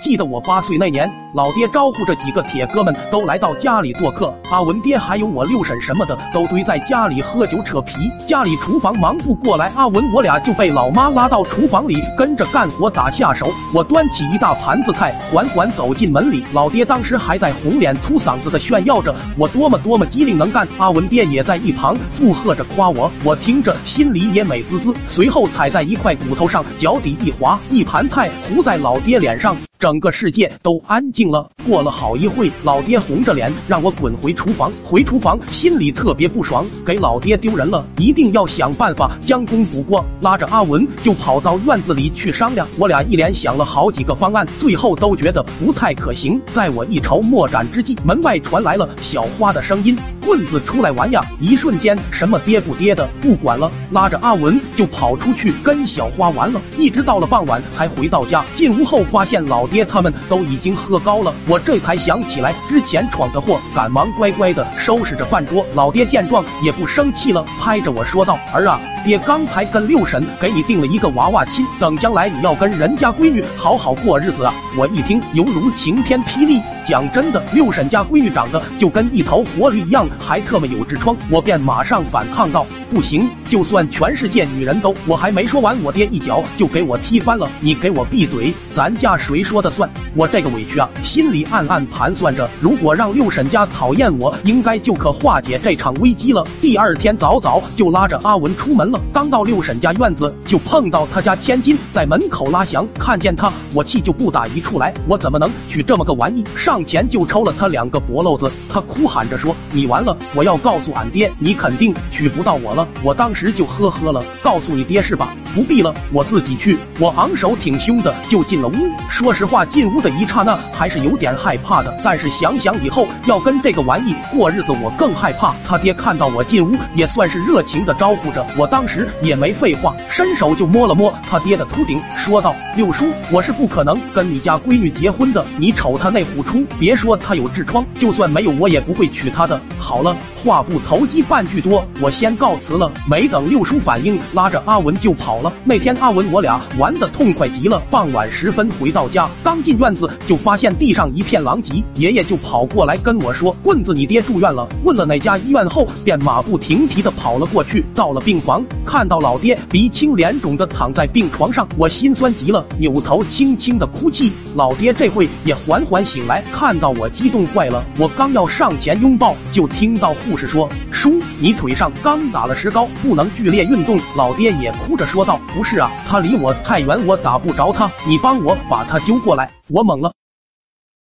记得我八岁那年，老爹招呼着几个铁哥们都来到家里做客，阿文爹还有我六婶什么的都堆在家里喝酒扯皮，家里厨房忙不过来，阿文我俩就被老妈拉到厨房里跟着干活打下手。我端起一大盘子菜，缓缓走进门里，老爹当时还在红脸粗嗓子的炫耀着我多么多么机灵能干，阿文爹也在一旁附和着夸我，我听着心里也美滋滋。随后踩在一块骨头上，脚底一滑，一盘菜糊在老爹脸上。整个世界都安静了。过了好一会，老爹红着脸让我滚回厨房。回厨房，心里特别不爽，给老爹丢人了，一定要想办法将功补过。拉着阿文就跑到院子里去商量。我俩一连想了好几个方案，最后都觉得不太可行。在我一筹莫展之际，门外传来了小花的声音。棍子出来玩呀！一瞬间，什么爹不爹的不管了，拉着阿文就跑出去跟小花玩了，一直到了傍晚才回到家。进屋后发现老爹他们都已经喝高了，我这才想起来之前闯的祸，赶忙乖乖的收拾着饭桌。老爹见状也不生气了，拍着我说道：“儿啊，爹刚才跟六婶给你定了一个娃娃亲，等将来你要跟人家闺女好好过日子啊！”我一听犹如晴天霹雳。讲真的，六婶家闺女长得就跟一头活驴一样。还特么有痔疮，我便马上反抗道：“不行，就算全世界女人都……”我还没说完，我爹一脚就给我踢翻了。你给我闭嘴！咱家谁说的算？我这个委屈啊，心里暗暗盘算着，如果让六婶家讨厌我，应该就可化解这场危机了。第二天早早就拉着阿文出门了。刚到六婶家院子，就碰到他家千金在门口拉翔，看见他，我气就不打一处来。我怎么能娶这么个玩意？上前就抽了他两个脖漏子。他哭喊着说：“你完了！”我要告诉俺爹，你肯定娶不到我了。我当时就呵呵了，告诉你爹是吧？不必了，我自己去。我昂首挺胸的就进了屋。说实话，进屋的一刹那还是有点害怕的。但是想想以后要跟这个玩意过日子，我更害怕。他爹看到我进屋，也算是热情的招呼着。我当时也没废话，伸手就摸了摸他爹的秃顶，说道：“六叔，我是不可能跟你家闺女结婚的。你瞅他那虎出，别说他有痔疮，就算没有，我也不会娶她的。”好了，话不投机半句多，我先告辞了。没等六叔反应，拉着阿文就跑了。那天阿文我俩玩的痛快极了。傍晚时分回到家，刚进院子就发现地上一片狼藉，爷爷就跑过来跟我说：“棍子，你爹住院了。”问了哪家医院后，便马不停蹄的跑了过去。到了病房，看到老爹鼻青脸肿的躺在病床上，我心酸极了，扭头轻轻的哭泣。老爹这会也缓缓醒来，看到我激动坏了，我刚要上前拥抱，就。听到护士说：“叔，你腿上刚打了石膏，不能剧烈运动。”老爹也哭着说道：“不是啊，他离我太远，我打不着他，你帮我把他揪过来。”我懵了。